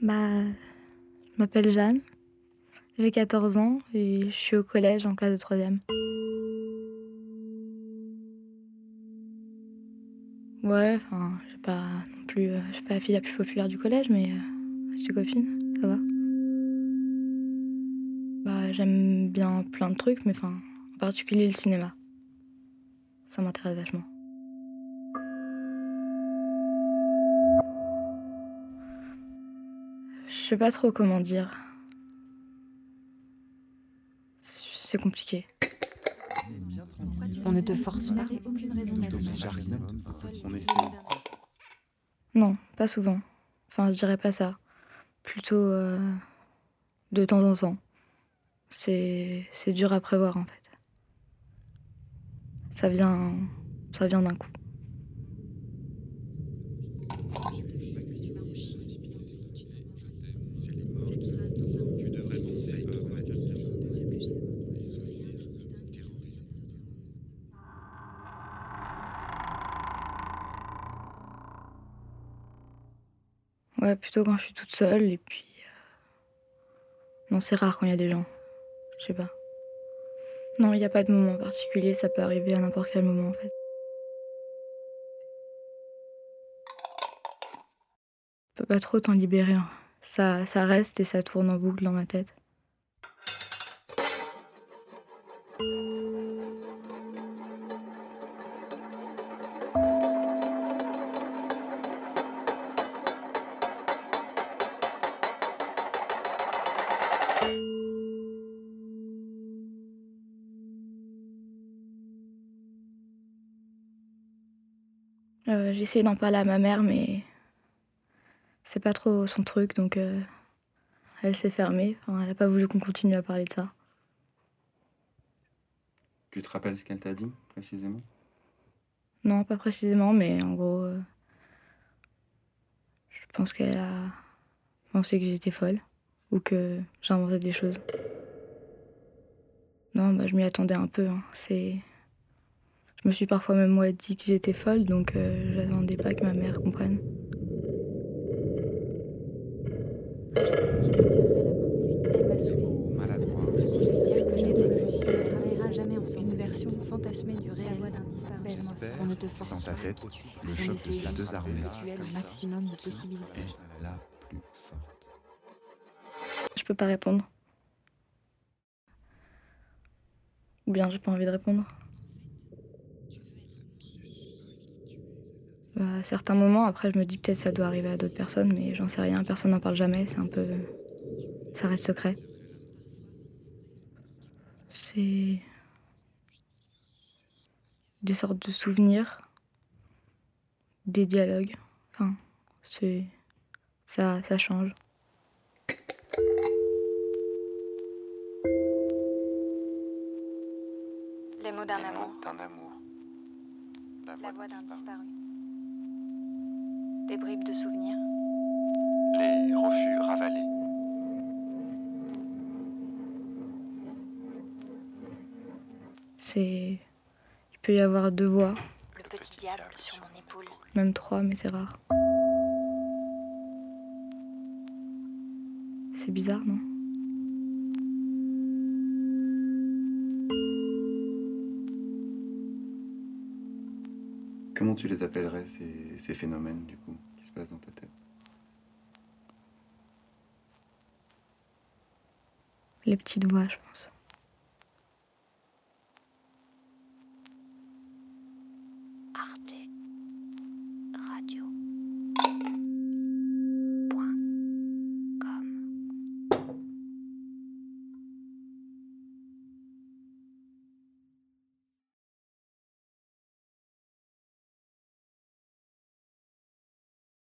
Bah, je m'appelle Jeanne, j'ai 14 ans et je suis au collège en classe de 3e. Ouais, enfin, je pas non plus, euh, je suis pas la fille la plus populaire du collège, mais euh, j'ai des ça va. Bah, j'aime bien plein de trucs, mais enfin, en particulier le cinéma. Ça m'intéresse vachement. Je sais pas trop comment dire. C'est compliqué. On ne te force pas. Non, pas souvent. Enfin, je dirais pas ça. Plutôt euh, de temps en temps. C'est c'est dur à prévoir en fait. Ça vient ça vient d'un coup. Ouais, plutôt quand je suis toute seule et puis. euh, Non, c'est rare quand il y a des gens. Je sais pas. Non, il n'y a pas de moment particulier, ça peut arriver à n'importe quel moment en fait. Je peux pas trop t'en libérer. hein. Ça, ça reste et ça tourne en boucle dans ma tête. Euh, J'ai essayé d'en parler à ma mère, mais c'est pas trop son truc, donc euh, elle s'est fermée. Enfin, elle a pas voulu qu'on continue à parler de ça. Tu te rappelles ce qu'elle t'a dit précisément? Non, pas précisément, mais en gros, euh, je pense qu'elle a pensé que j'étais folle ou que j'inventais des choses. Non, bah, je m'y attendais un peu. hein. C'est, je me suis parfois même moi dit que j'étais folle, donc euh, j'attendais pas que ma mère comprenne. Je lui serrai la main. Elle m'a saoulée. Oh, maladroit. Peut-il lui dire que je Peut-être n'aime que plus si on ne travaillera jamais ensemble. Une version fantasmée du réel. On ne te dans force ta pas. tête, le choc de ces deux armées maximum de possibilités. la plus forte. Peux pas répondre. Ou bien j'ai pas envie de répondre. Bah, à certains moments, après, je me dis peut-être ça doit arriver à d'autres personnes, mais j'en sais rien. Personne n'en parle jamais. C'est un peu. Ça reste secret. C'est. Des sortes de souvenirs. Des dialogues. Enfin, c'est. Ça, ça change. Mots d'un amour. d'un amour. La La voix d'un disparu. disparu. Des bribes de souvenirs. Les refus ravalés. C'est. Il peut y avoir deux voix, Le petit diable sur mon épaule. même trois, mais c'est rare. C'est bizarre, non? Comment tu les appellerais, ces, ces phénomènes, du coup, qui se passent dans ta tête? Les petites voix, je pense. Arte Radio.